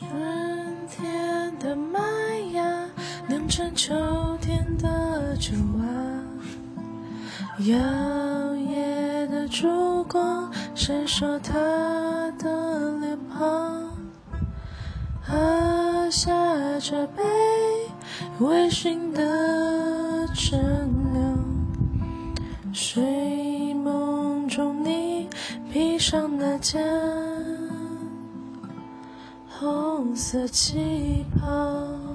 春天的麦芽酿成秋天的酒啊，摇曳的烛光闪烁她的脸庞，喝下这杯微醺的陈酿，睡梦中你披上那件。红色旗袍。